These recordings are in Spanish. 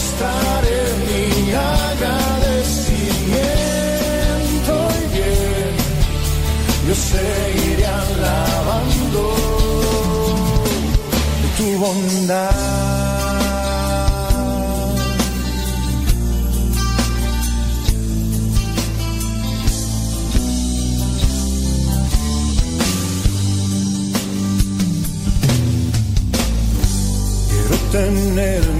mostraré mi agradecimiento y bien, yo seguiré alabando tu bondad. tener mis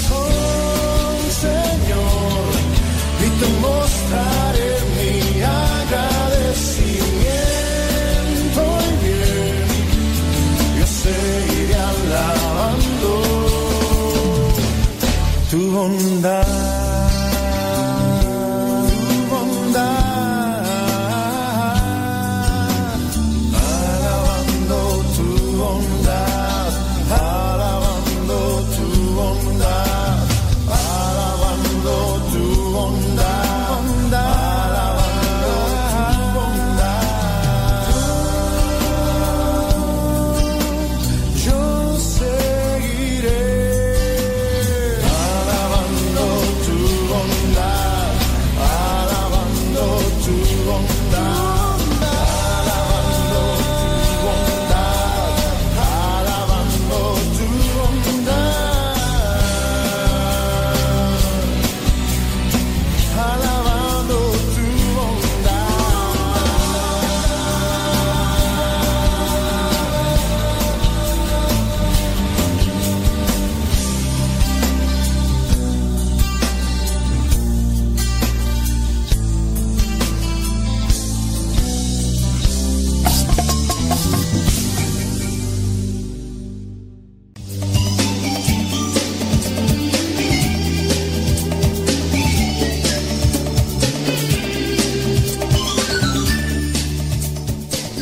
tu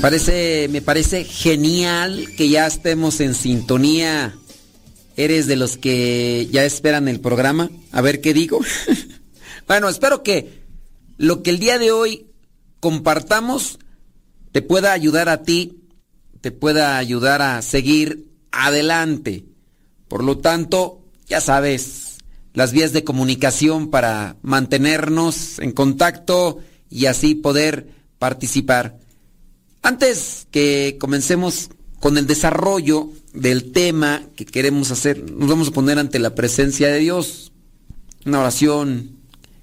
Parece, me parece genial que ya estemos en sintonía. ¿Eres de los que ya esperan el programa? A ver qué digo. bueno, espero que lo que el día de hoy compartamos te pueda ayudar a ti, te pueda ayudar a seguir adelante. Por lo tanto, ya sabes, las vías de comunicación para mantenernos en contacto y así poder participar. Antes que comencemos con el desarrollo del tema que queremos hacer, nos vamos a poner ante la presencia de Dios. Una oración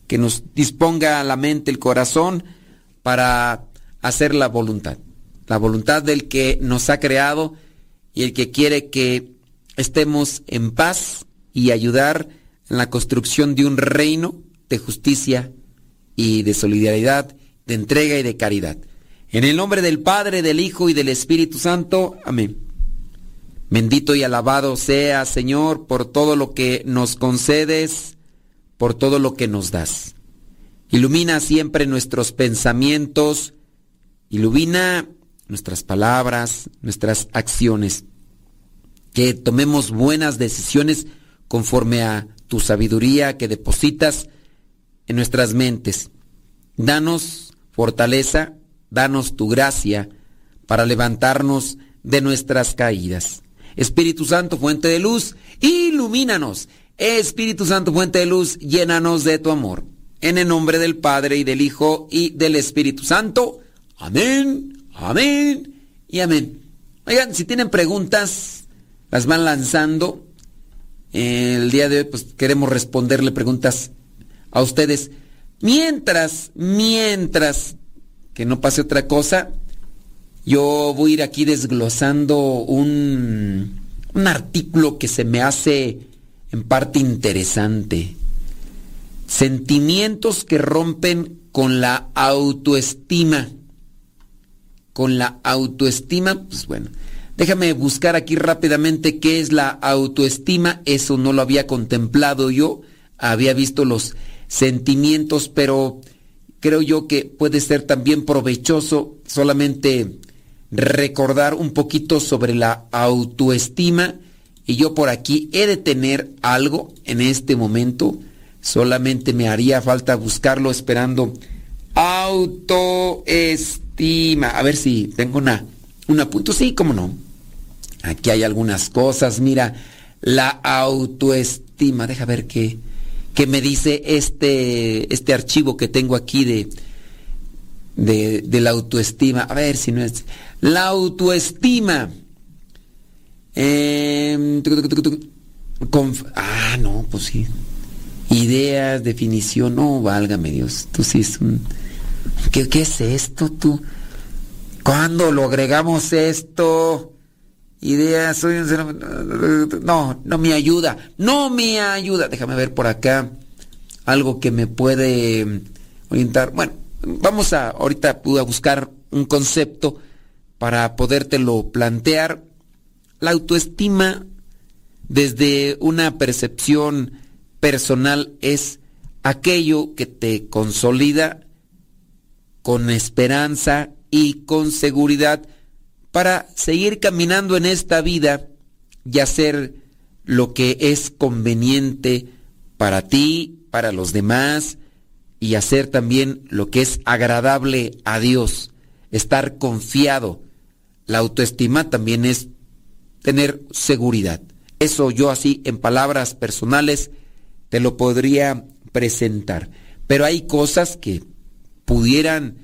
que nos disponga la mente, el corazón, para hacer la voluntad. La voluntad del que nos ha creado y el que quiere que estemos en paz y ayudar en la construcción de un reino de justicia y de solidaridad, de entrega y de caridad. En el nombre del Padre, del Hijo y del Espíritu Santo. Amén. Bendito y alabado sea, Señor, por todo lo que nos concedes, por todo lo que nos das. Ilumina siempre nuestros pensamientos, ilumina nuestras palabras, nuestras acciones. Que tomemos buenas decisiones conforme a tu sabiduría que depositas en nuestras mentes. Danos fortaleza, danos tu gracia para levantarnos de nuestras caídas. Espíritu Santo, fuente de luz, ilumínanos. Espíritu Santo, fuente de luz, llénanos de tu amor. En el nombre del Padre y del Hijo y del Espíritu Santo. Amén, amén y amén. Oigan, si tienen preguntas, las van lanzando. El día de hoy, pues queremos responderle preguntas a ustedes. Mientras, mientras que no pase otra cosa, yo voy a ir aquí desglosando un, un artículo que se me hace en parte interesante. Sentimientos que rompen con la autoestima. Con la autoestima, pues bueno, déjame buscar aquí rápidamente qué es la autoestima. Eso no lo había contemplado yo. Había visto los sentimientos, pero creo yo que puede ser también provechoso solamente recordar un poquito sobre la autoestima. Y yo por aquí he de tener algo en este momento, solamente me haría falta buscarlo esperando autoestima. A ver si tengo una una punto, sí, cómo no. Aquí hay algunas cosas, mira, la autoestima, deja ver qué que me dice este, este archivo que tengo aquí de, de, la autoestima. A ver si no es. La autoestima. Em, ah, no, pues sí. Ideas, definición. No, válgame Dios. Tú sí es un. ¿Qué, qué es esto tú? ¿Cuándo lo agregamos esto? Ideas, soy un... No, no me ayuda, no me ayuda. Déjame ver por acá algo que me puede orientar. Bueno, vamos a ahorita a buscar un concepto para podértelo plantear. La autoestima desde una percepción personal es aquello que te consolida con esperanza y con seguridad para seguir caminando en esta vida y hacer lo que es conveniente para ti, para los demás, y hacer también lo que es agradable a Dios, estar confiado. La autoestima también es tener seguridad. Eso yo así en palabras personales te lo podría presentar. Pero hay cosas que pudieran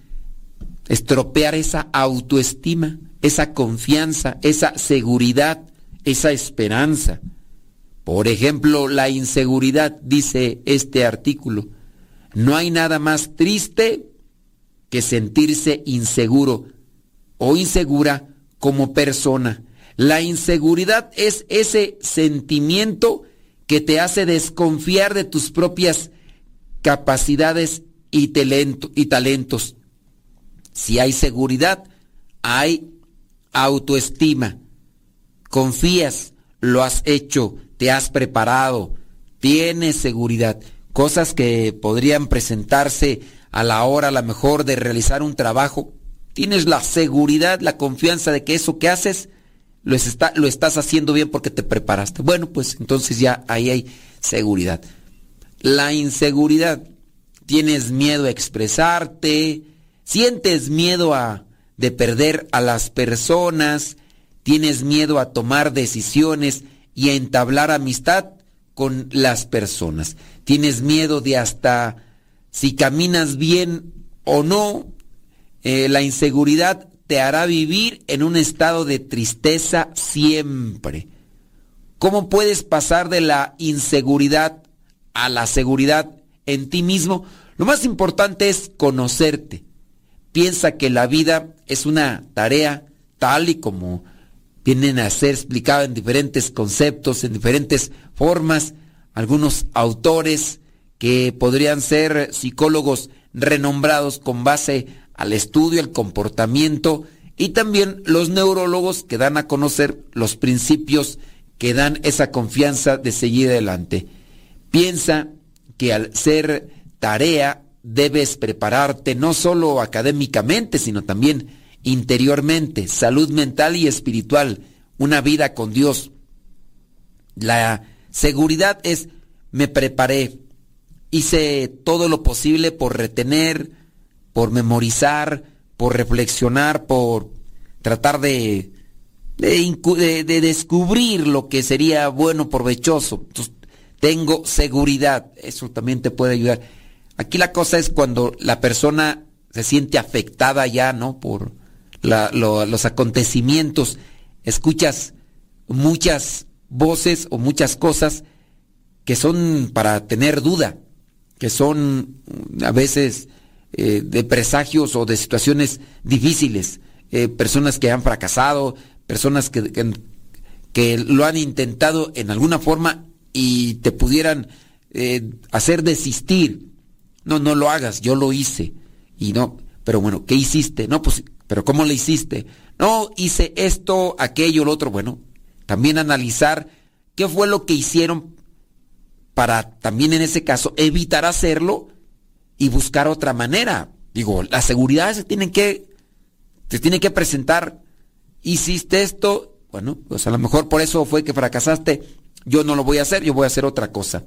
estropear esa autoestima esa confianza, esa seguridad, esa esperanza. Por ejemplo, la inseguridad, dice este artículo. No hay nada más triste que sentirse inseguro o insegura como persona. La inseguridad es ese sentimiento que te hace desconfiar de tus propias capacidades y, talentos. Si hay seguridad, hay autoestima. Confías, lo has hecho, te has preparado, tienes seguridad. Cosas que podrían presentarse a la hora, a la mejor, de realizar un trabajo. Tienes la seguridad, la confianza de que eso que haces lo, lo estás haciendo bien porque te preparaste. Bueno, pues entonces ya ahí hay seguridad. La inseguridad. Tienes miedo a expresarte, sientes miedo a, de perder a las personas, tienes miedo a tomar decisiones y a entablar amistad con las personas. Tienes miedo de hasta si caminas bien o no, eh, la inseguridad te hará vivir en un estado de tristeza siempre. ¿Cómo puedes pasar de la inseguridad a la seguridad en ti mismo? Lo más importante es conocerte piensa que la vida es una tarea tal y como vienen a ser explicado en diferentes conceptos, en diferentes formas, algunos autores que podrían ser psicólogos renombrados con base al estudio, el comportamiento y también los neurólogos que dan a conocer los principios que dan esa confianza de seguir adelante. Piensa que al ser tarea debes prepararte no solo académicamente, sino también interiormente, salud mental y espiritual, una vida con Dios. La Seguridad es me preparé, hice todo lo posible por retener, por memorizar, por reflexionar, por tratar de, de, descubrir lo que sería bueno, provechoso. tengo seguridad, eso también te puede ayudar. Aquí la cosa es cuando la persona se siente afectada ya, ¿no? Por los acontecimientos, escuchas muchas voces o muchas cosas que son para tener duda, que son a veces eh, de presagios o de situaciones difíciles, eh, personas que han fracasado, personas que, lo han intentado en alguna forma y te pudieran eh, hacer desistir. No, no lo hagas, yo lo hice. Y no, pero bueno, ¿qué hiciste? No, pues, pero ¿cómo le hiciste? No, hice esto, aquello, lo otro. Bueno, también analizar qué fue lo que hicieron para también en ese caso evitar hacerlo y buscar otra manera. Digo, las seguridades se tienen que, se tienen que presentar. Hiciste esto, bueno, pues a lo mejor por eso fue que fracasaste. Yo no lo voy a hacer, yo voy a hacer otra cosa.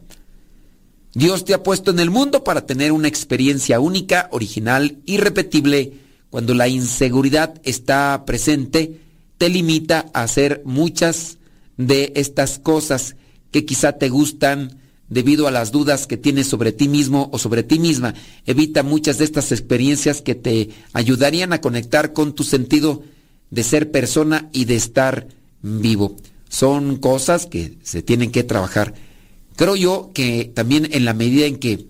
Dios te ha puesto en el mundo para tener una experiencia única, original, irrepetible. Cuando la inseguridad está presente, te limita a hacer muchas de estas cosas que quizá te gustan debido a las dudas que tienes sobre ti mismo o sobre ti misma. Evita muchas de estas experiencias que te ayudarían a conectar con tu sentido de ser persona y de estar vivo. Son cosas que se tienen que trabajar. Creo yo que también en la medida en que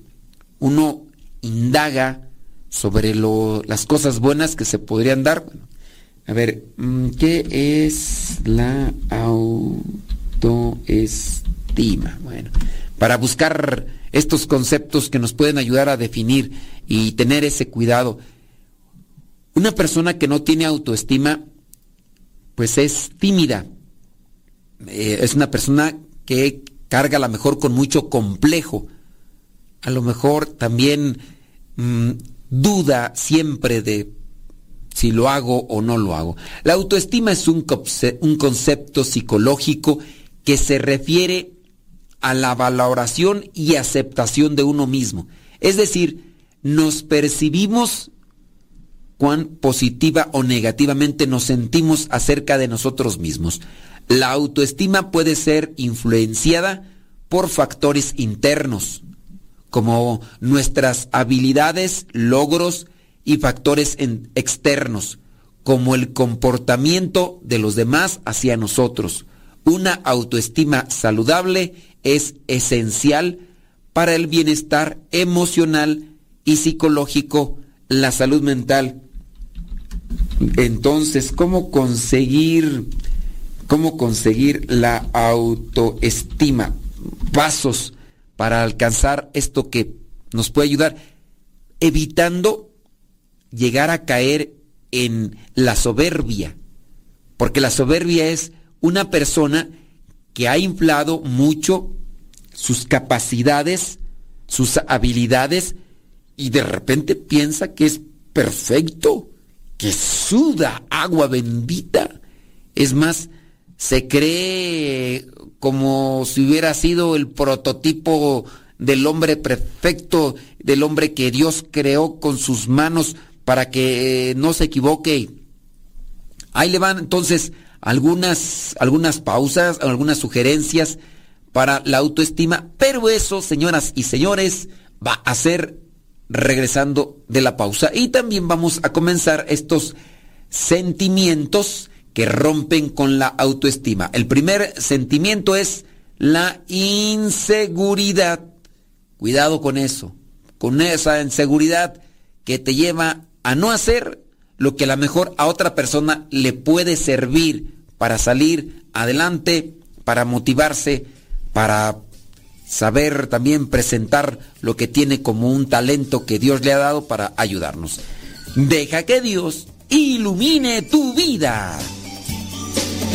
uno indaga sobre las cosas buenas que se podrían dar, a ver, mm, ¿qué es la autoestima? Bueno, para buscar estos conceptos que nos pueden ayudar a definir y tener ese cuidado. Una persona que no tiene autoestima, pues es tímida. Eh, es una persona que carga a lo mejor con mucho complejo. A lo mejor también mm, duda siempre de si lo hago o no lo hago. La autoestima es un, un concepto psicológico que se refiere a la valoración y aceptación de uno mismo. Es decir, nos percibimos cuán positiva o negativamente nos sentimos acerca de nosotros mismos. La autoestima puede ser influenciada por factores internos, como nuestras habilidades, logros y factores externos, como el comportamiento de los demás hacia nosotros. Una autoestima saludable es esencial para el bienestar emocional y psicológico, la salud mental. Entonces, ¿cómo conseguir cómo conseguir la autoestima, pasos para alcanzar esto que nos puede ayudar, evitando llegar a caer en la soberbia, porque la soberbia es una persona que ha inflado mucho sus capacidades, sus habilidades, y de repente piensa que es perfecto, que suda agua bendita. Es más, se cree como si hubiera sido el prototipo del hombre perfecto, del hombre que Dios creó con sus manos para que no se equivoque. Ahí le van entonces algunas, algunas pausas, algunas sugerencias para la autoestima, pero eso, señoras y señores, va a ser regresando de la pausa. Y también vamos a comenzar estos sentimientos que rompen con la autoestima. El primer sentimiento es la inseguridad. Cuidado con eso, con esa inseguridad que te lleva a no hacer lo que a lo mejor a otra persona le puede servir para salir adelante, para motivarse, para saber también presentar lo que tiene como un talento que Dios le ha dado para ayudarnos. Deja que Dios ilumine tu vida. Thank you.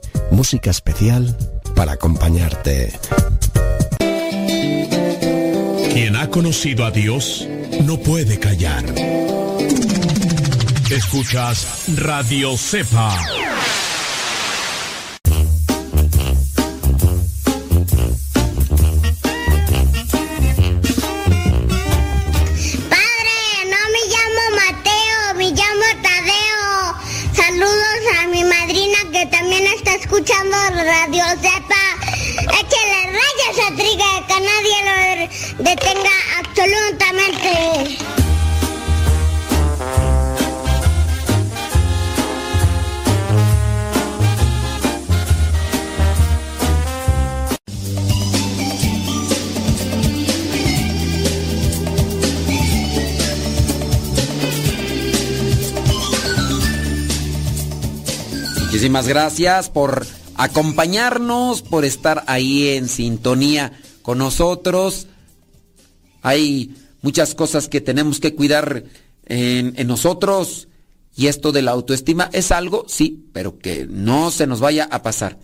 Música especial para acompañarte. Quien ha conocido a Dios no puede callar. Escuchas Radio Cepa. Muchísimas gracias por acompañarnos, por estar ahí en sintonía con nosotros. Hay muchas cosas que tenemos que cuidar en, en, nosotros y esto de la autoestima es algo, sí, pero que no se nos vaya a pasar.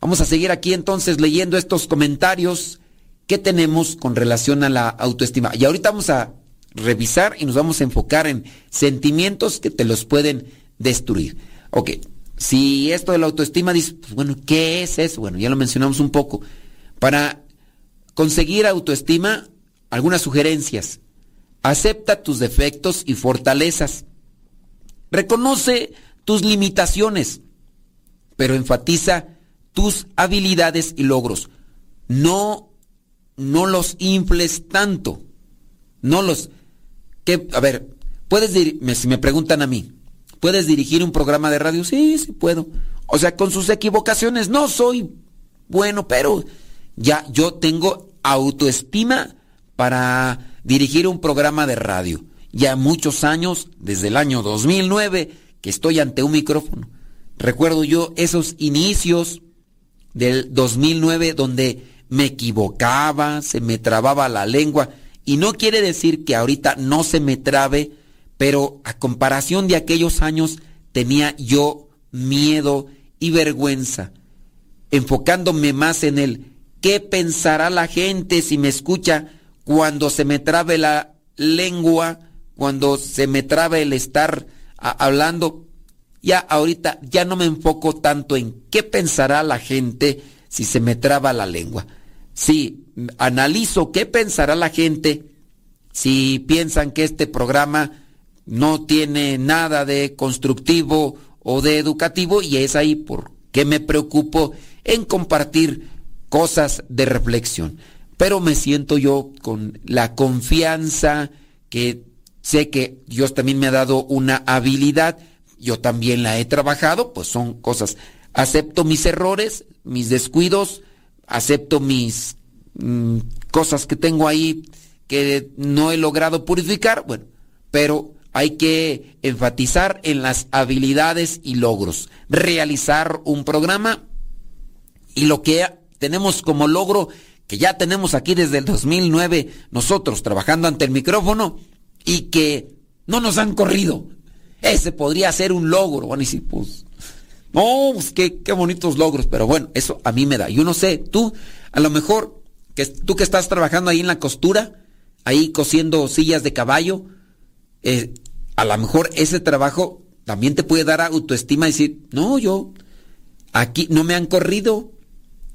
Vamos a seguir aquí entonces leyendo estos comentarios que tenemos con relación a la autoestima. Y ahorita vamos a revisar y nos vamos a enfocar en sentimientos que te los pueden destruir. Ok, si esto de la autoestima dice, pues bueno, ¿qué es eso? Bueno, ya lo mencionamos un poco. Para conseguir autoestima, algunas sugerencias. Acepta tus defectos y fortalezas. Reconoce tus limitaciones, pero enfatiza tus habilidades y logros. No, no los infles tanto. No los... Que, a ver, puedes decir, si me preguntan a mí, ¿Puedes dirigir un programa de radio? Sí, sí puedo. O sea, con sus equivocaciones no soy bueno, pero ya yo tengo autoestima para dirigir un programa de radio. Ya muchos años, desde el año 2009, que estoy ante un micrófono. Recuerdo yo esos inicios del 2009 donde me equivocaba, se me trababa la lengua. Y no quiere decir que ahorita no se me trabe pero a comparación de aquellos años tenía yo miedo y vergüenza, enfocándome más en el qué pensará la gente si me escucha cuando se me trabe la lengua, cuando se me trabe el estar hablando. Ya ahorita ya no me enfoco tanto en qué pensará la gente si se me traba la lengua. Si analizo qué pensará la gente si piensan que este programa no tiene nada de constructivo o de educativo y es ahí por qué me preocupo en compartir cosas de reflexión. Pero me siento yo con la confianza que sé que Dios también me ha dado una habilidad, yo también la he trabajado, pues son cosas. Acepto mis errores, mis descuidos, acepto mis mm, cosas que tengo ahí que no he logrado purificar, bueno, pero hay que enfatizar en las habilidades y logros. Realizar un programa y lo que tenemos como logro, que ya tenemos aquí desde el 2009 nosotros trabajando ante el micrófono y que no nos han corrido. Ese podría ser un logro. Bueno, y si pues, no, pues qué, qué bonitos logros, pero bueno, eso a mí me da. Yo no sé, tú, a lo mejor, que tú que estás trabajando ahí en la costura, ahí cosiendo sillas de caballo, eh, a lo mejor ese trabajo también te puede dar autoestima y decir, no, yo aquí no me han corrido.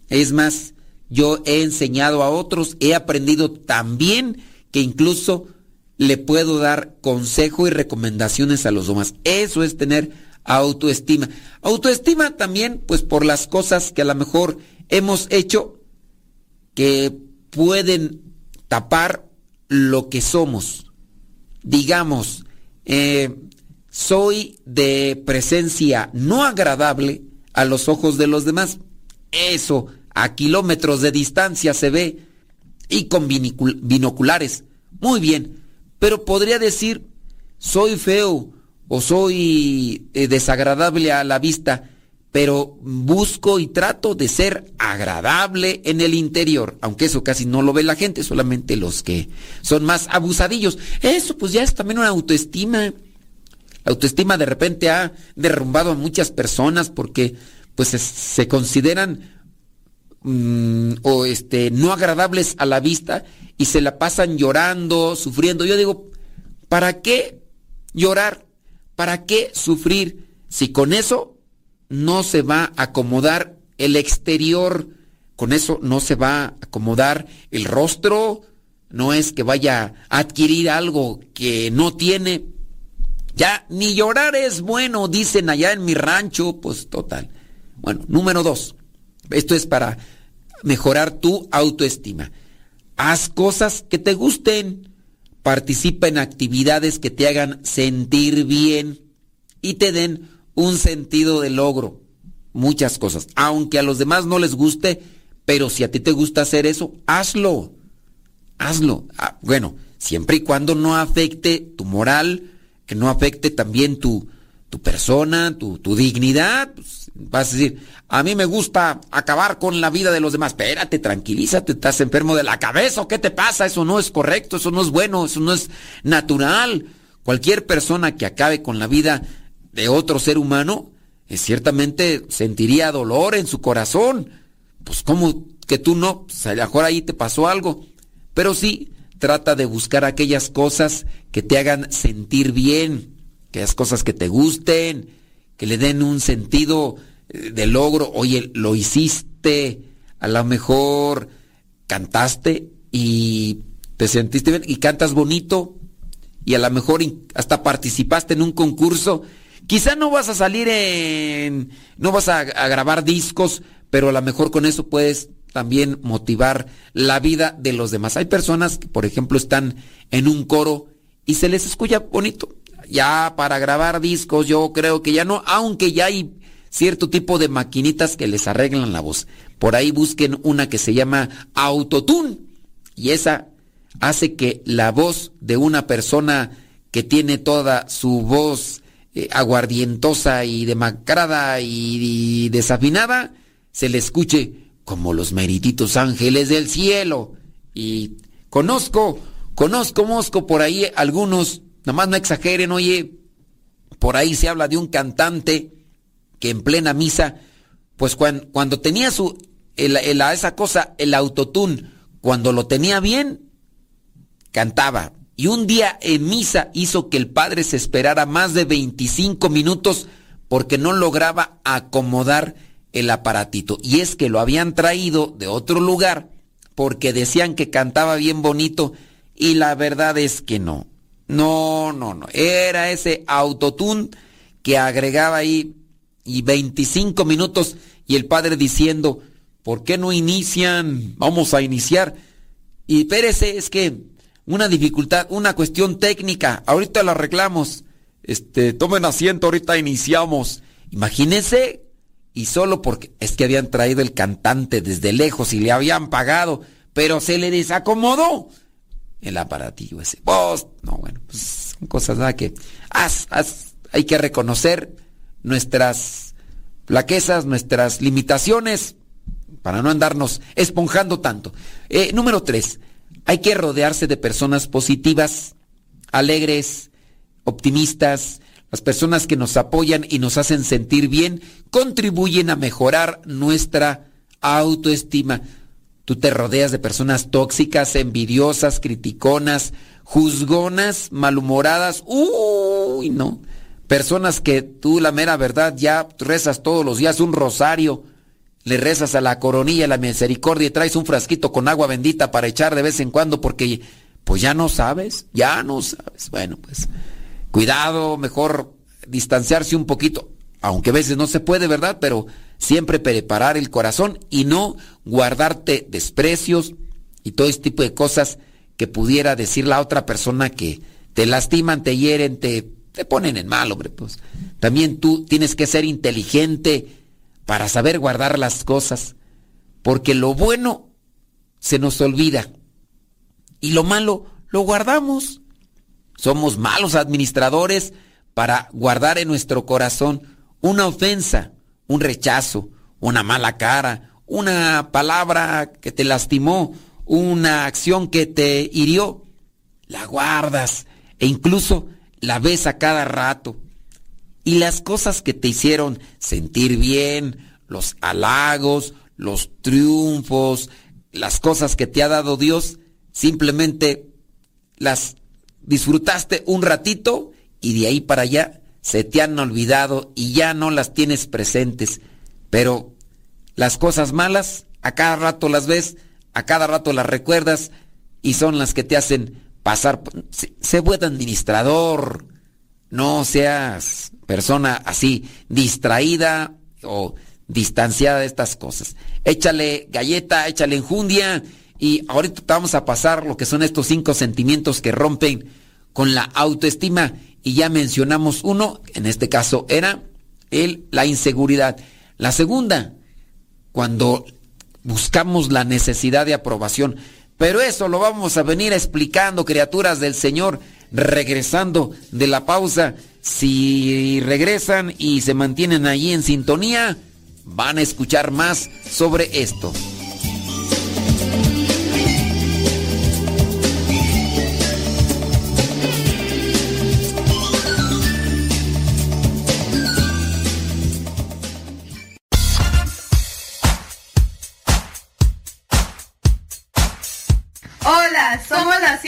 Es más, yo he enseñado a otros, he aprendido también que incluso le puedo dar consejo y recomendaciones a los demás. Eso es tener autoestima. Autoestima también, pues por las cosas que a lo mejor hemos hecho que pueden tapar lo que somos digamos, eh, soy de presencia no agradable a los ojos de los demás. Eso, a kilómetros de distancia se ve. Y con binoculares. Muy bien. Pero podría decir, soy feo o soy eh, desagradable a la vista, pero busco y trato de ser agradable en el interior, aunque eso casi no lo ve la gente, solamente los que son más abusadillos. Eso pues ya es también una autoestima. La autoestima de repente ha derrumbado a muchas personas porque pues se, consideran mm, o este no agradables a la vista y se la pasan llorando, sufriendo. Yo digo, ¿para qué llorar? ¿Para qué sufrir si con eso no se va a acomodar el exterior? Con eso no se va a acomodar el rostro, no es que vaya a adquirir algo que no tiene. Ya, ni llorar es bueno, dicen allá en mi rancho, pues total. Bueno, número dos, esto es para mejorar tu autoestima. Haz cosas que te gusten. Participa en actividades que te hagan sentir bien y te den un sentido de logro. Muchas cosas. Aunque a los demás no les guste, pero si a ti te gusta hacer eso, hazlo. Hazlo. Ah, bueno, siempre y cuando no afecte tu moral, que no afecte también tu, tu persona, tu, tu dignidad. Pues, vas a decir, a mí me gusta acabar con la vida de los demás. Espérate, tranquilízate, estás enfermo de la cabeza o qué te pasa, eso no es correcto, eso no es bueno, eso no es natural. Cualquier persona que acabe con la vida de otro ser humano, eh, ciertamente sentiría dolor en su corazón. Pues como que tú no, pues a lo mejor ahí te pasó algo. Pero sí, trata de buscar aquellas cosas que te hagan sentir bien, aquellas cosas que te gusten, que le den un sentido eh, de logro. Oye, lo hiciste, a lo mejor cantaste y te sentiste bien y cantas bonito y a lo mejor hasta participaste en un concurso. Quizá no vas a salir en, no vas a, a grabar discos, pero a lo mejor con eso puedes también motivar la vida de los demás. Hay personas que, por ejemplo, están en un coro y se les escucha bonito ya para grabar discos yo creo que ya no, aunque ya hay cierto tipo de maquinitas que les arreglan la voz. Por ahí busquen una que se llama Autotune y esa hace que la voz de una persona que tiene toda su voz eh, aguardientosa y demacrada y, desafinada se le escuche como los merititos ángeles del cielo. Y conozco, conozco, mosco por ahí algunos Nada más no exageren, oye, por ahí se habla de un cantante que en plena misa, pues cuando, tenía su, esa cosa, el autotune, cuando lo tenía bien, cantaba. Y un día en misa hizo que el padre se esperara más de 25 minutos porque no lograba acomodar el aparatito. Y es que lo habían traído de otro lugar porque decían que cantaba bien bonito y la verdad es que no. No, no, no. Era ese autotune que agregaba ahí y 25 minutos y el padre diciendo, ¿por qué no inician? Vamos a iniciar. Y espérese, es que una dificultad, una cuestión técnica, ahorita la arreglamos. Este, tomen asiento, ahorita iniciamos. Imagínense, y solo porque es que habían traído el cantante desde lejos y le habían pagado, pero se le desacomodó el aparatillo ese. Vos, no, bueno, pues son cosas nada que hay que reconocer nuestras flaquezas, nuestras limitaciones, para no andarnos esponjando tanto. Eh, número tres, hay que rodearse de personas positivas, alegres, optimistas. Las personas que nos apoyan y nos hacen sentir bien contribuyen a mejorar nuestra autoestima. Tú te rodeas de personas tóxicas, envidiosas, criticonas, juzgonas, malhumoradas. Uy, no. Personas que tú, la mera verdad, ya rezas todos los días un rosario, le rezas a la coronilla, a la misericordia y traes un frasquito con agua bendita para echar de vez en cuando porque pues ya no sabes, ya no sabes. Bueno, pues cuidado, mejor distanciarse un poquito, aunque a veces no se puede, ¿verdad? Pero siempre preparar el corazón y no guardarte desprecios y todo este tipo de cosas que pudiera decir la otra persona que te lastiman, te hieren, te, te ponen en mal, hombre. Pues también tú tienes que ser inteligente para saber guardar las cosas. porque lo bueno se nos olvida y lo malo lo guardamos. Somos malos administradores para guardar en nuestro corazón una ofensa, un rechazo, una mala cara, una palabra que te lastimó, una acción que te hirió. La guardas e incluso la ves a cada rato. Y las cosas que te hicieron sentir bien, los halagos, los triunfos, las cosas que te ha dado Dios, simplemente las disfrutaste un ratito y de ahí para allá se te han olvidado y ya no las tienes presentes. Pero las cosas malas, a cada rato las ves, a cada rato las recuerdas y son las que te hacen pasar. Sé buen administrador, no seas persona así distraída o distanciada de estas cosas. Échale galleta, échale enjundia y ahorita vamos a pasar lo que son estos cinco sentimientos que rompen con la autoestima y ya mencionamos uno, en este caso era el la inseguridad. La segunda, cuando buscamos la necesidad de aprobación. Pero eso lo vamos a venir explicando, criaturas del Señor, regresando de la pausa. Si regresan y se mantienen allí en sintonía, van a escuchar más sobre esto.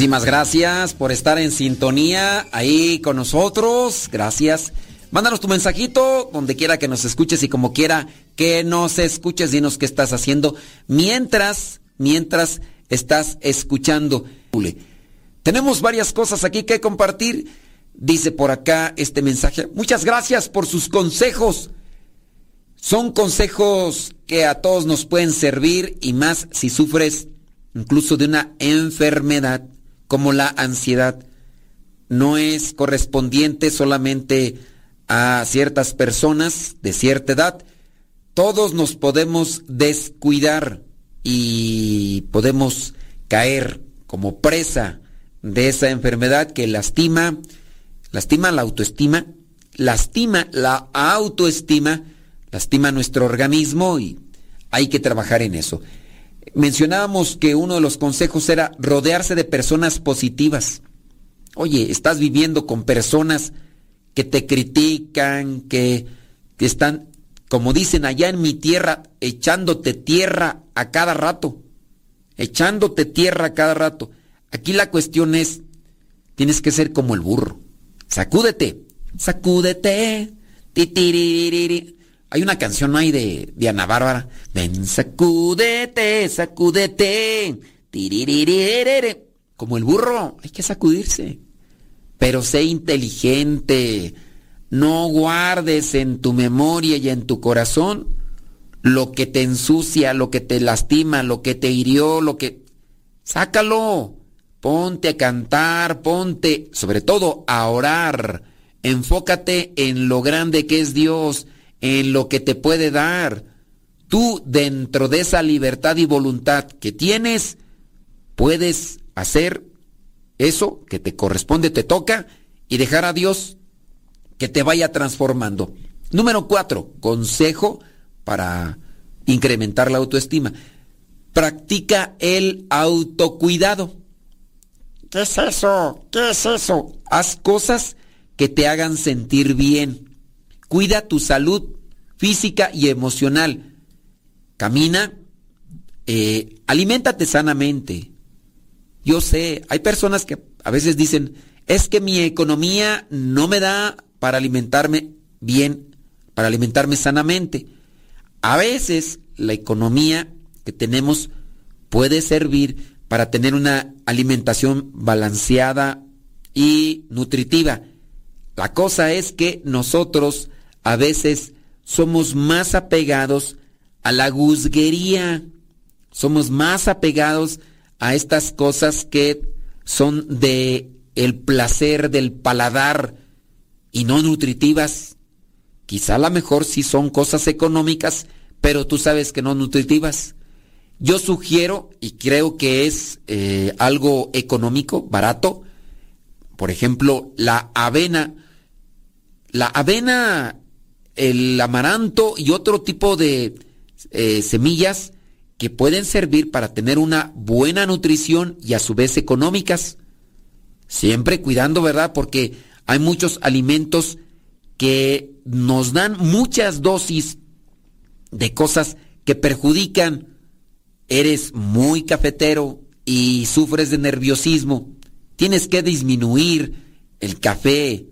Muchísimas gracias por estar en sintonía ahí con nosotros. Gracias. Mándanos tu mensajito donde quiera que nos escuches y como quiera que nos escuches. Dinos qué estás haciendo mientras, mientras estás escuchando. Tenemos varias cosas aquí que compartir. Dice por acá este mensaje. Muchas gracias por sus consejos. Son consejos que a todos nos pueden servir y más si sufres incluso de una enfermedad como la ansiedad. No es correspondiente solamente a ciertas personas de cierta edad. Todos nos podemos descuidar y podemos caer como presa de esa enfermedad que lastima, lastima la autoestima, lastima la autoestima, lastima nuestro organismo y hay que trabajar en eso. Mencionábamos que uno de los consejos era rodearse de personas positivas. Oye, estás viviendo con personas que te critican, que, que están, como dicen allá en mi tierra, echándote tierra a cada rato. Echándote tierra a cada rato. Aquí la cuestión es, tienes que ser como el burro. Sacúdete, sacúdete. Titiririri. Hay una canción ahí de, de Ana Bárbara. Ven, sacúdete, sacúdete. Como el burro, hay que sacudirse. Pero sé inteligente. No guardes en tu memoria y en tu corazón lo que te ensucia, lo que te lastima, lo que te hirió, lo que... Sácalo. Ponte a cantar, ponte, sobre todo, a orar. Enfócate en lo grande que es Dios en lo que te puede dar. Tú dentro de esa libertad y voluntad que tienes, puedes hacer eso que te corresponde, te toca, y dejar a Dios que te vaya transformando. Número cuatro, consejo para incrementar la autoestima. Practica el autocuidado. ¿Qué es eso? ¿Qué es eso? Haz cosas que te hagan sentir bien. Cuida tu salud física y emocional. Camina, eh, aliméntate sanamente. Yo sé, hay personas que a veces dicen, es que mi economía no me da para alimentarme bien, para alimentarme sanamente. A veces la economía que tenemos puede servir para tener una alimentación balanceada y nutritiva. La cosa es que nosotros a veces somos más apegados a la guzguería, somos más apegados a estas cosas que son de el placer del paladar y no nutritivas. Quizá a lo mejor sí son cosas económicas, pero tú sabes que no nutritivas. Yo sugiero, y creo que es eh, algo económico, barato, por ejemplo, la avena. La avena, el amaranto y otro tipo de eh, semillas que pueden servir para tener una buena nutrición y a su vez económicas. Siempre cuidando, ¿verdad? Porque hay muchos alimentos que nos dan muchas dosis de cosas que perjudican. Eres muy cafetero y sufres de nerviosismo. Tienes que disminuir el café,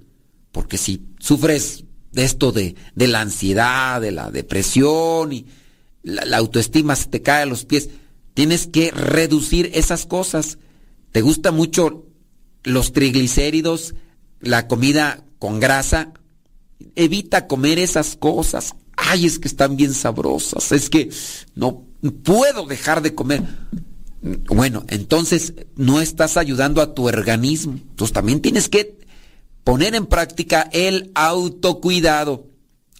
porque si sufres de esto de, de la ansiedad, de la depresión y la, autoestima se te cae a los pies, tienes que reducir esas cosas. ¿Te gusta mucho los triglicéridos, la comida con grasa, evita comer esas cosas. Ay, es que están bien sabrosas, es que no puedo dejar de comer. Bueno, entonces no estás ayudando a tu organismo. Entonces también tienes que poner en práctica el autocuidado.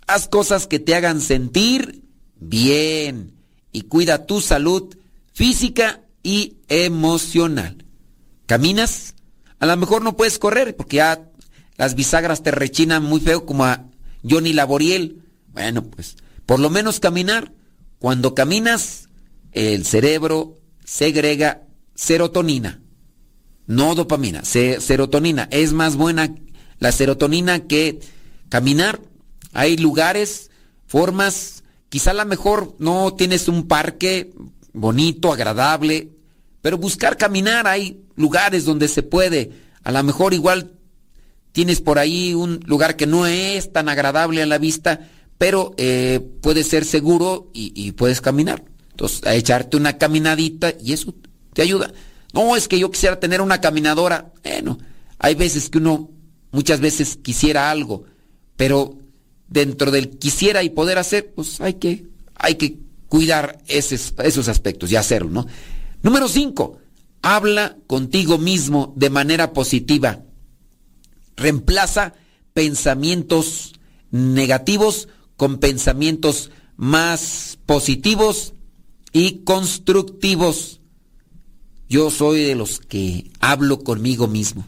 Haz cosas que te hagan sentir bien y cuida tu salud física y emocional. ¿Caminas? A lo mejor no puedes correr porque ya las bisagras te rechinan muy feo como a Johnny Laboriel. Bueno, pues por lo menos caminar. Cuando caminas, el cerebro segrega serotonina, no dopamina, serotonina. Es más buena la serotonina que caminar. Hay lugares, formas, quizá a lo mejor no tienes un parque bonito, agradable, pero buscar caminar, hay lugares donde se puede. A lo mejor igual tienes por ahí un lugar que no es tan agradable a la vista, pero eh, puede ser seguro y, puedes caminar. Entonces, a echarte una caminadita y eso te ayuda. No, es que yo quisiera tener una caminadora. Bueno, hay veces que uno muchas veces quisiera algo, pero dentro del quisiera y poder hacer, pues hay que, hay que cuidar esos, aspectos y hacerlo, ¿no? Número 5. Habla contigo mismo de manera positiva. Reemplaza pensamientos negativos con pensamientos más positivos y constructivos. Yo soy de los que hablo conmigo mismo.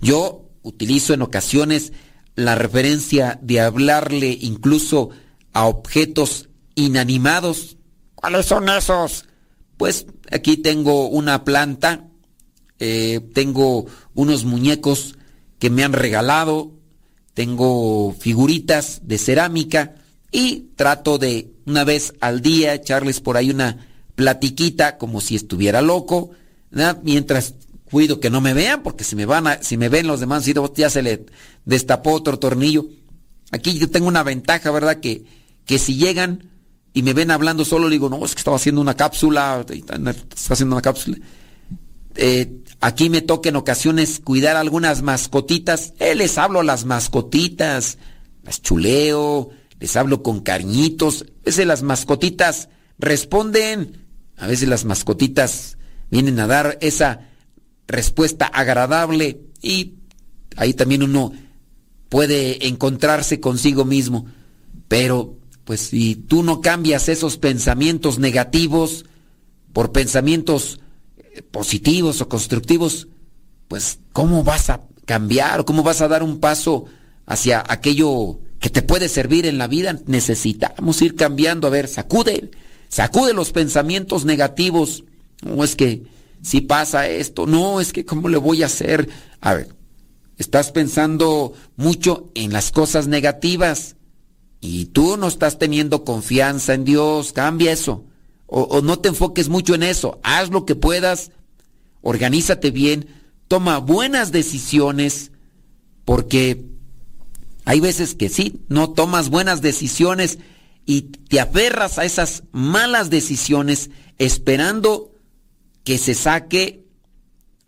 Yo utilizo en ocasiones la referencia de hablarle incluso a objetos inanimados. ¿Cuáles son esos? Pues aquí tengo una planta, eh, tengo unos muñecos que me han regalado, tengo figuritas de cerámica y trato de una vez al día echarles por ahí una platiquita como si estuviera loco, mientras cuido que no me vean porque si me van a, si me ven los demás ya se le destapó otro tornillo. Aquí yo tengo una ventaja, ¿verdad? Que, que si llegan y me ven hablando solo, le digo, no, es que estaba haciendo una cápsula, está haciendo una cápsula. Eh, aquí me toca en ocasiones cuidar algunas mascotitas. Eh, les hablo a las mascotitas, las chuleo, les hablo con cariñitos. A veces las mascotitas responden, a veces las mascotitas vienen a dar esa respuesta agradable y ahí también uno puede encontrarse consigo mismo. Pero pues si tú no cambias esos pensamientos negativos por pensamientos eh, positivos o constructivos, pues ¿cómo vas a cambiar o cómo vas a dar un paso hacia aquello que te puede servir en la vida, necesitamos ir cambiando. A ver, sacude, sacude los pensamientos negativos. No es que si pasa esto, no es que cómo le voy a hacer. A ver, estás pensando mucho en las cosas negativas y tú no estás teniendo confianza en Dios, cambia eso. O, no te enfoques mucho en eso, haz lo que puedas, organízate bien, toma buenas decisiones, porque hay veces que sí, no tomas buenas decisiones y te aferras a esas malas decisiones esperando que se saque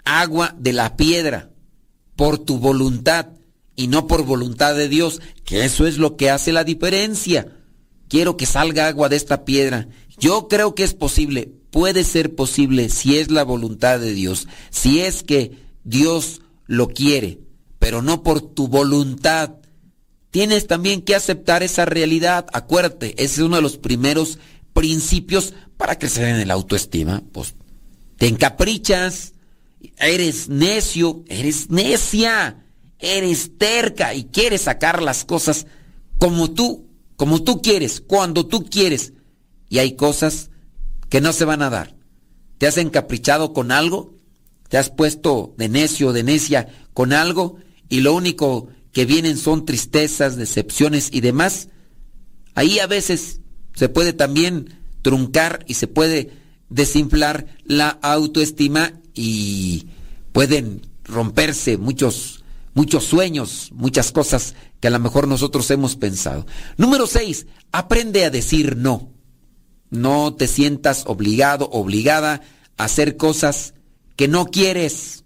agua de la piedra por tu voluntad y no por voluntad de Dios, que eso es lo que hace la diferencia. Quiero que salga agua de esta piedra. Yo creo que es posible, puede ser posible si es la voluntad de Dios, si es que Dios lo quiere, pero no por tu voluntad. Tienes también que aceptar esa realidad. Acuérdate, ese es uno de los primeros principios para crecer en el autoestima. Pues te encaprichas, eres necio, eres necia, eres terca y quieres sacar las cosas como tú, como tú quieres, cuando tú quieres. Y hay cosas que no se van a dar. ¿Te has encaprichado con algo? ¿Te has puesto de necio de necia con algo? Y lo único que vienen son tristezas, decepciones y demás. Ahí a veces se puede también truncar y se puede desinflar la autoestima y pueden romperse muchos muchos sueños, muchas cosas que a lo mejor nosotros hemos pensado. Número 6, aprende a decir no. No te sientas obligado, obligada a hacer cosas que no quieres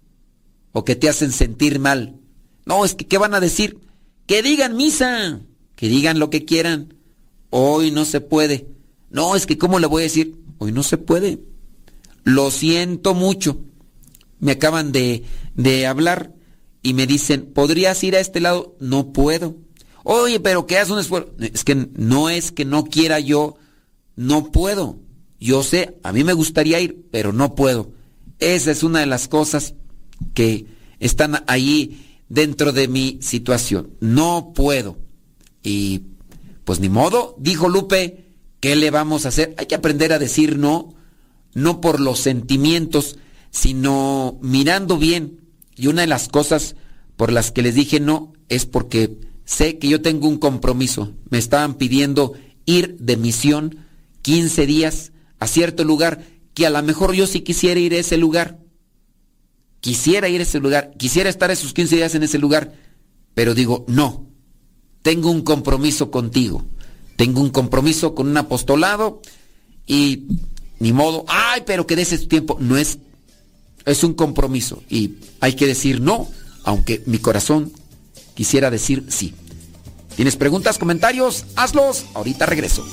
o que te hacen sentir mal. No, es que ¿qué van a decir? Que digan misa, que digan lo que quieran. Hoy no se puede. No, es que ¿cómo le voy a decir? Hoy no se puede. Lo siento mucho. Me acaban de, de hablar y me dicen, ¿podrías ir a este lado? No puedo. Oye, pero que hagas un esfuerzo. Es que no es que no quiera yo, no puedo. Yo sé, a mí me gustaría ir, pero no puedo. Esa es una de las cosas que están ahí dentro de mi situación. No puedo. Y pues ni modo, dijo Lupe, ¿qué le vamos a hacer? Hay que aprender a decir no, no por los sentimientos, sino mirando bien. Y una de las cosas por las que les dije no es porque sé que yo tengo un compromiso. Me estaban pidiendo ir de misión 15 días a cierto lugar que a lo mejor yo sí quisiera ir a ese lugar. Quisiera ir a ese lugar, quisiera estar esos 15 días en ese lugar, pero digo, no, tengo un compromiso contigo, tengo un compromiso con un apostolado y ni modo, ay, pero que des ese tiempo, no es, es un compromiso y hay que decir no, aunque mi corazón quisiera decir sí. ¿Tienes preguntas, comentarios? Hazlos, ahorita regreso.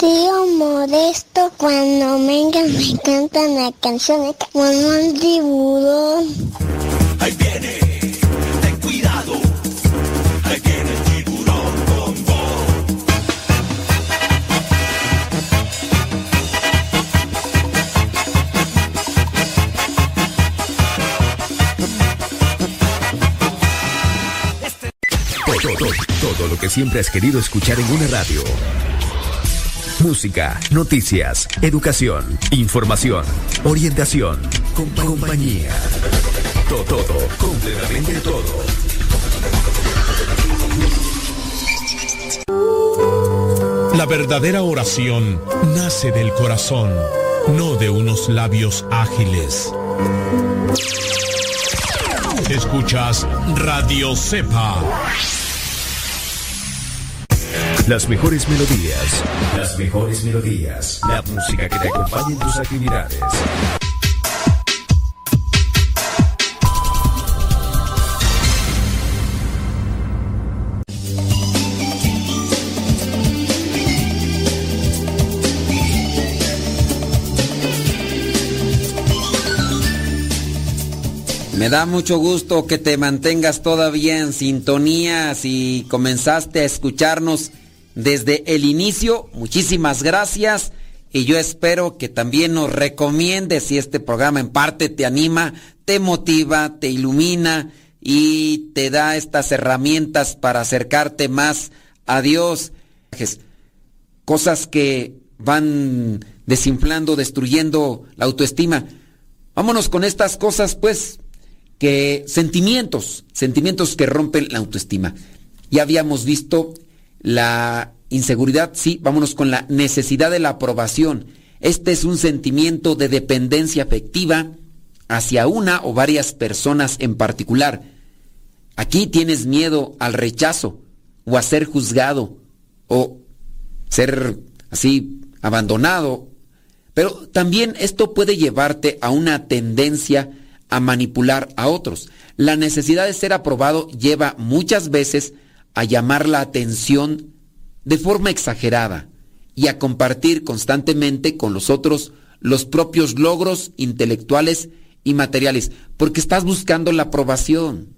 Tío Modesto, cuando venga me canta una canción como un tiburón. Ahí viene, ten cuidado. Ahí viene el tiburón con voz. Todo, todo, todo lo que siempre has querido escuchar en una radio. Música, noticias, educación, información, orientación, compa- compañía. Todo, todo, completamente todo. La verdadera oración nace del corazón, no de unos labios ágiles. Escuchas Radio Cepa. Las mejores melodías. Las mejores melodías. La música que te acompañe en tus actividades. Me da mucho gusto que te mantengas todavía en sintonía si comenzaste a escucharnos desde el inicio. Muchísimas gracias y yo espero que también nos recomiendes si este programa en parte te anima, te motiva, te ilumina y te da estas herramientas para acercarte más a Dios. Cosas que van desinflando, destruyendo la autoestima. Vámonos con estas cosas, pues, que sentimientos, sentimientos que rompen la autoestima. Ya habíamos visto la inseguridad, sí, vámonos con la necesidad de la aprobación. Este es un sentimiento de dependencia afectiva hacia una o varias personas en particular. Aquí tienes miedo al rechazo o a ser juzgado o ser así abandonado. Pero también esto puede llevarte a una tendencia a manipular a otros. La necesidad de ser aprobado lleva muchas veces a llamar la atención de forma exagerada y a compartir constantemente con los otros los propios logros intelectuales y materiales, porque estás buscando la aprobación.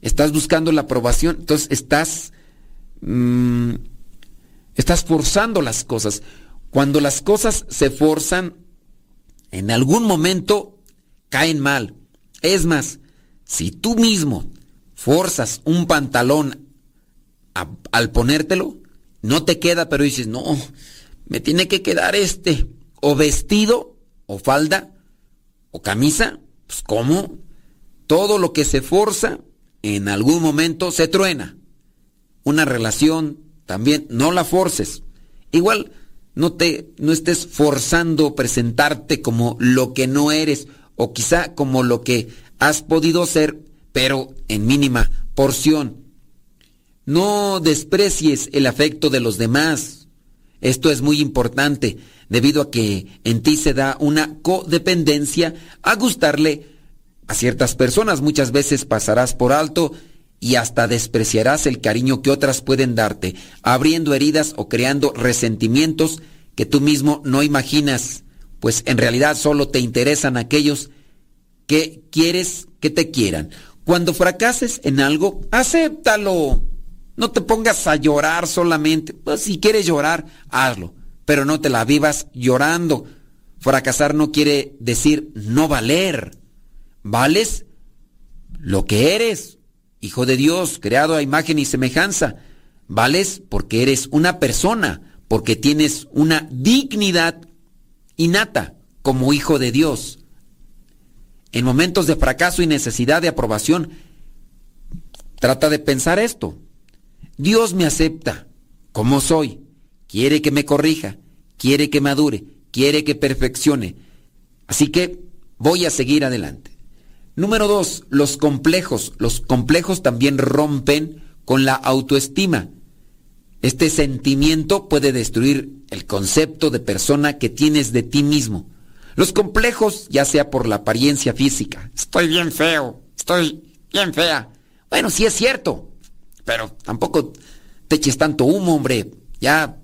Estás buscando la aprobación, entonces estás mm, estás forzando las cosas. Cuando las cosas se forzan, en algún momento caen mal. Es más, si tú mismo forzas un pantalón al ponértelo, no te queda, pero dices, no, me tiene que quedar este, o vestido, o falda, o camisa, pues ¿cómo? Todo lo que se forza, en algún momento se truena. Una relación también, no la forces. Igual, no te no estés forzando presentarte como lo que no eres o quizá como lo que has podido ser, pero en mínima porción. No desprecies el afecto de los demás. Esto es muy importante debido a que en ti se da una codependencia a gustarle a ciertas personas. Muchas veces pasarás por alto y hasta despreciarás el cariño que otras pueden darte, abriendo heridas o creando resentimientos que tú mismo no imaginas, pues en realidad solo te interesan aquellos que quieres que te quieran. Cuando fracases en algo, acéptalo. No te pongas a llorar solamente. Pues si quieres llorar, hazlo, pero no te la vivas llorando. Fracasar no quiere decir no valer. Vales lo que eres, hijo de Dios, creado a imagen y semejanza. Vales porque eres una persona, porque tienes una dignidad innata como hijo de Dios. En momentos de fracaso y necesidad de aprobación, trata de pensar esto. Dios me acepta como soy, quiere que me corrija, quiere que madure, quiere que perfeccione. Así que voy a seguir adelante. Número dos, los complejos. Los complejos también rompen con la autoestima. Este sentimiento puede destruir el concepto de persona que tienes de ti mismo. Los complejos, ya sea por la apariencia física. Estoy bien feo, estoy bien fea. Bueno, sí es cierto, pero tampoco te eches tanto humo, hombre. Ya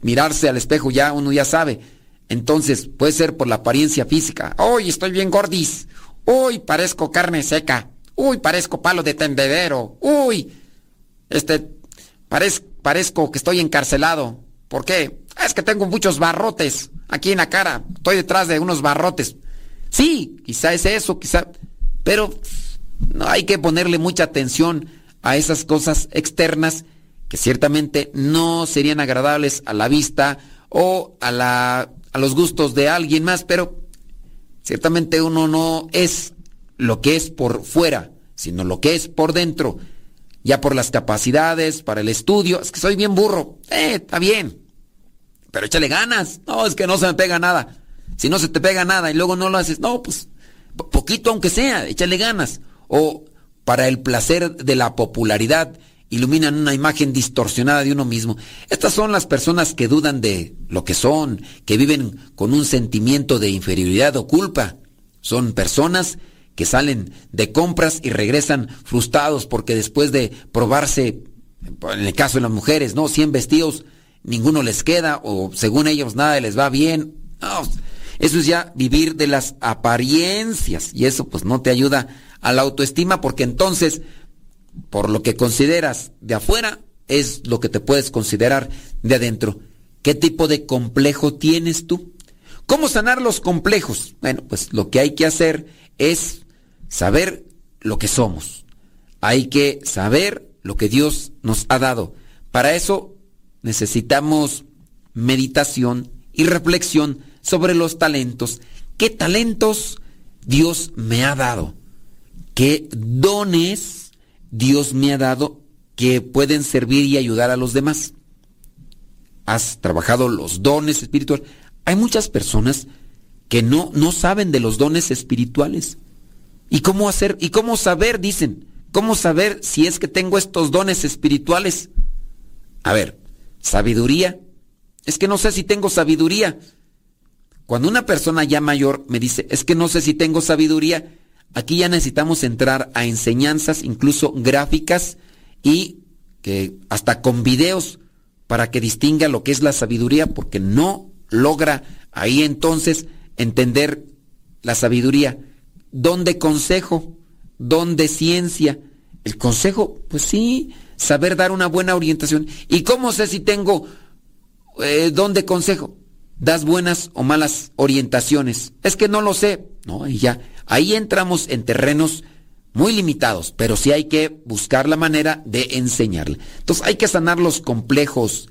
mirarse al espejo ya uno ya sabe. Entonces, puede ser por la apariencia física. Hoy estoy bien gordis. Uy, parezco carne seca. Uy, parezco palo de tendedero. Uy, este, parezco que estoy encarcelado. ¿Por qué? Es que tengo muchos barrotes aquí en la cara. Estoy detrás de unos barrotes. Sí, quizá es eso, quizá. Pero no hay que ponerle mucha atención a esas cosas externas que ciertamente no serían agradables a la vista o a, la, a los gustos de alguien más, pero Ciertamente uno no es lo que es por fuera, sino lo que es por dentro. Ya por las capacidades, para el estudio. Es que soy bien burro. Eh, está bien. Pero échale ganas. No, es que no se me pega nada. Si no se te pega nada y luego no lo haces, no, pues poquito aunque sea, échale ganas. O para el placer de la popularidad iluminan una imagen distorsionada de uno mismo. Estas son las personas que dudan de lo que son, que viven con un sentimiento de inferioridad o culpa. Son personas que salen de compras y regresan frustrados porque después de probarse, en el caso de las mujeres, ¿no? 100 vestidos, ninguno les queda o según ellos nada les va bien. eso es ya vivir de las apariencias y eso pues no te ayuda a la autoestima porque entonces, por lo que consideras de afuera, es lo que te puedes considerar de adentro. ¿Qué tipo de complejo tienes tú? ¿Cómo sanar los complejos? Bueno, pues lo que hay que hacer es saber lo que somos. Hay que saber lo que Dios nos ha dado. Para eso necesitamos meditación y reflexión sobre los talentos. ¿Qué talentos Dios me ha dado? ¿Qué dones Dios me ha dado que pueden servir y ayudar a los demás? Has trabajado los dones espirituales. Hay muchas personas que no, no saben de los dones espirituales. ¿Y cómo hacer? ¿Y cómo saber? Dicen. ¿Cómo saber si es que tengo estos dones espirituales? A ver, sabiduría. Es que no sé si tengo sabiduría. Cuando una persona ya mayor me dice, es que no sé si tengo sabiduría, aquí ya necesitamos entrar a enseñanzas, incluso gráficas y que hasta con videos para que distinga lo que es la sabiduría, porque no logra ahí entonces entender la sabiduría. ¿Dónde de consejo? ¿Dónde ciencia? El consejo, pues sí, saber dar una buena orientación. ¿Y cómo sé si tengo eh, don de consejo? ¿Das buenas o malas orientaciones? Es que no lo sé. No, y ya. Ahí entramos en terrenos muy limitados, pero sí hay que buscar la manera de enseñarle. Entonces hay que sanar los complejos.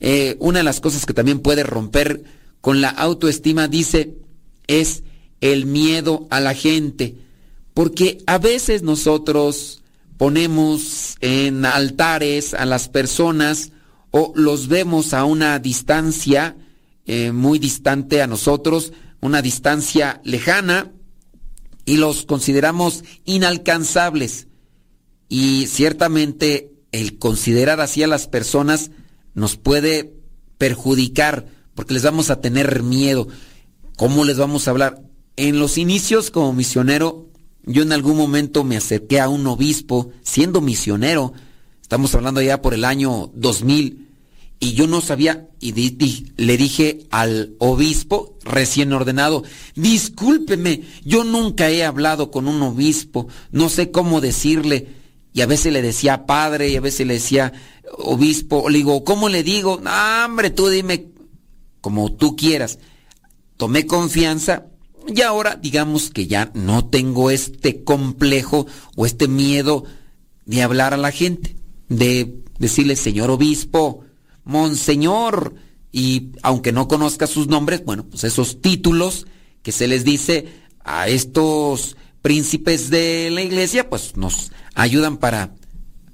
Eh, una de las cosas que también puede romper con la autoestima, dice, es el miedo a la gente. Porque a veces nosotros ponemos en altares a las personas o los vemos a una distancia eh, muy distante a nosotros, una distancia lejana, y los consideramos inalcanzables. Y ciertamente el considerar así a las personas nos puede perjudicar porque les vamos a tener miedo. ¿Cómo les vamos a hablar? En los inicios como misionero, yo en algún momento me acerqué a un obispo siendo misionero. Estamos hablando ya por el año 2000. Y yo no sabía, y le dije al obispo recién ordenado, discúlpeme, yo nunca he hablado con un obispo, no sé cómo decirle. Y a veces le decía padre, y a veces le decía obispo, le digo, ¿cómo le digo? No, hombre, tú dime como tú quieras. Tomé confianza y ahora digamos que ya no tengo este complejo o este miedo de hablar a la gente, de decirle señor obispo, monseñor, y aunque no conozca sus nombres, bueno, pues esos títulos que se les dice a estos príncipes de la iglesia, pues nos ayudan para,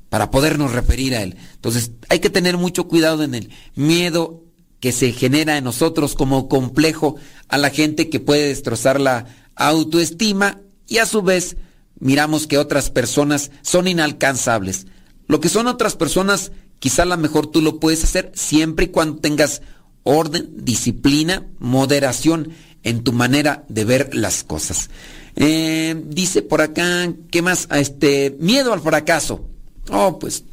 para podernos referir a él. Entonces hay que tener mucho cuidado en el miedo que se genera en nosotros como complejo a la gente que puede destrozar la autoestima y a su vez miramos que otras personas son inalcanzables. Lo que son otras personas, quizá lo mejor tú lo puedes hacer siempre y cuando tengas orden, disciplina, moderación en tu manera de ver las cosas. Eh, dice por acá, ¿qué más? Este, miedo al fracaso. Oh, pues,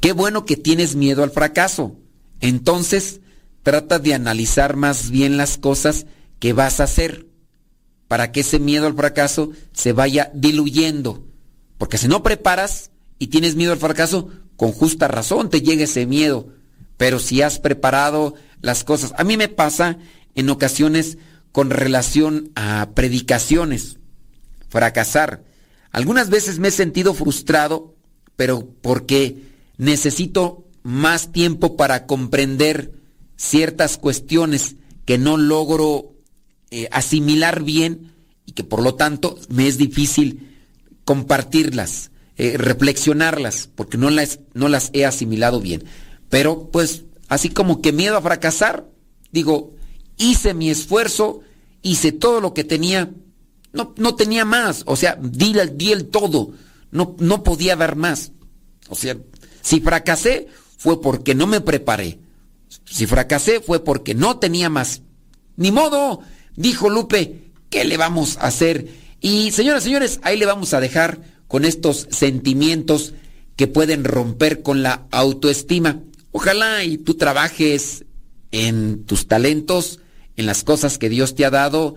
qué bueno que tienes miedo al fracaso. Entonces, trata de analizar más bien las cosas que vas a hacer para que ese miedo al fracaso se vaya diluyendo. Porque si no preparas y tienes miedo al fracaso, con justa razón te llega ese miedo. Pero si has preparado las cosas, a mí me pasa en ocasiones con relación a predicaciones, fracasar. Algunas veces me he sentido frustrado, pero porque necesito más tiempo para comprender ciertas cuestiones que no logro eh, asimilar bien y que por lo tanto me es difícil compartirlas, eh, reflexionarlas, porque no las, no las he asimilado bien. Pero pues así como que miedo a fracasar, digo, hice mi esfuerzo, hice todo lo que tenía, no, no tenía más, o sea, di, di el todo, no, no podía dar más. O sea, si fracasé fue porque no me preparé si fracasé fue porque no tenía más. Ni modo, dijo Lupe, ¿qué le vamos a hacer? Y señoras señores, ahí le vamos a dejar con estos sentimientos que pueden romper con la autoestima. Ojalá y tú trabajes en tus talentos, en las cosas que Dios te ha dado,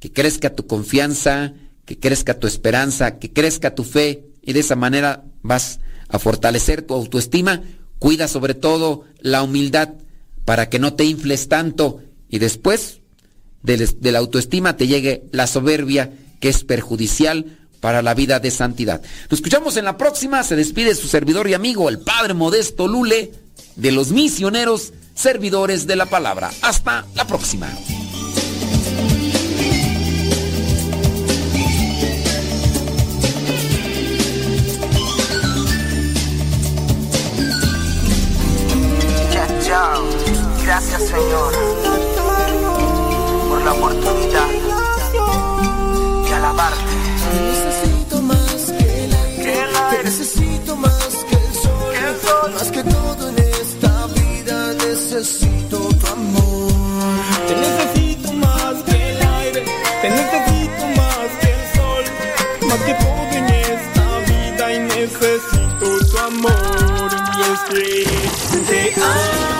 que crezca tu confianza, que crezca tu esperanza, que crezca tu fe y de esa manera vas a fortalecer tu autoestima. Cuida sobre todo la humildad para que no te infles tanto y después de, la autoestima te llegue la soberbia que es perjudicial para la vida de santidad. Nos escuchamos en la próxima. Se despide su servidor y amigo, el Padre Modesto Lule, de los misioneros servidores de la palabra. Hasta la próxima. Gracias Señor más que todo en esta vida necesito tu amor. Te necesito más que el aire, te necesito más que el sol, más que todo en esta vida y necesito tu amor. Y es que te amo.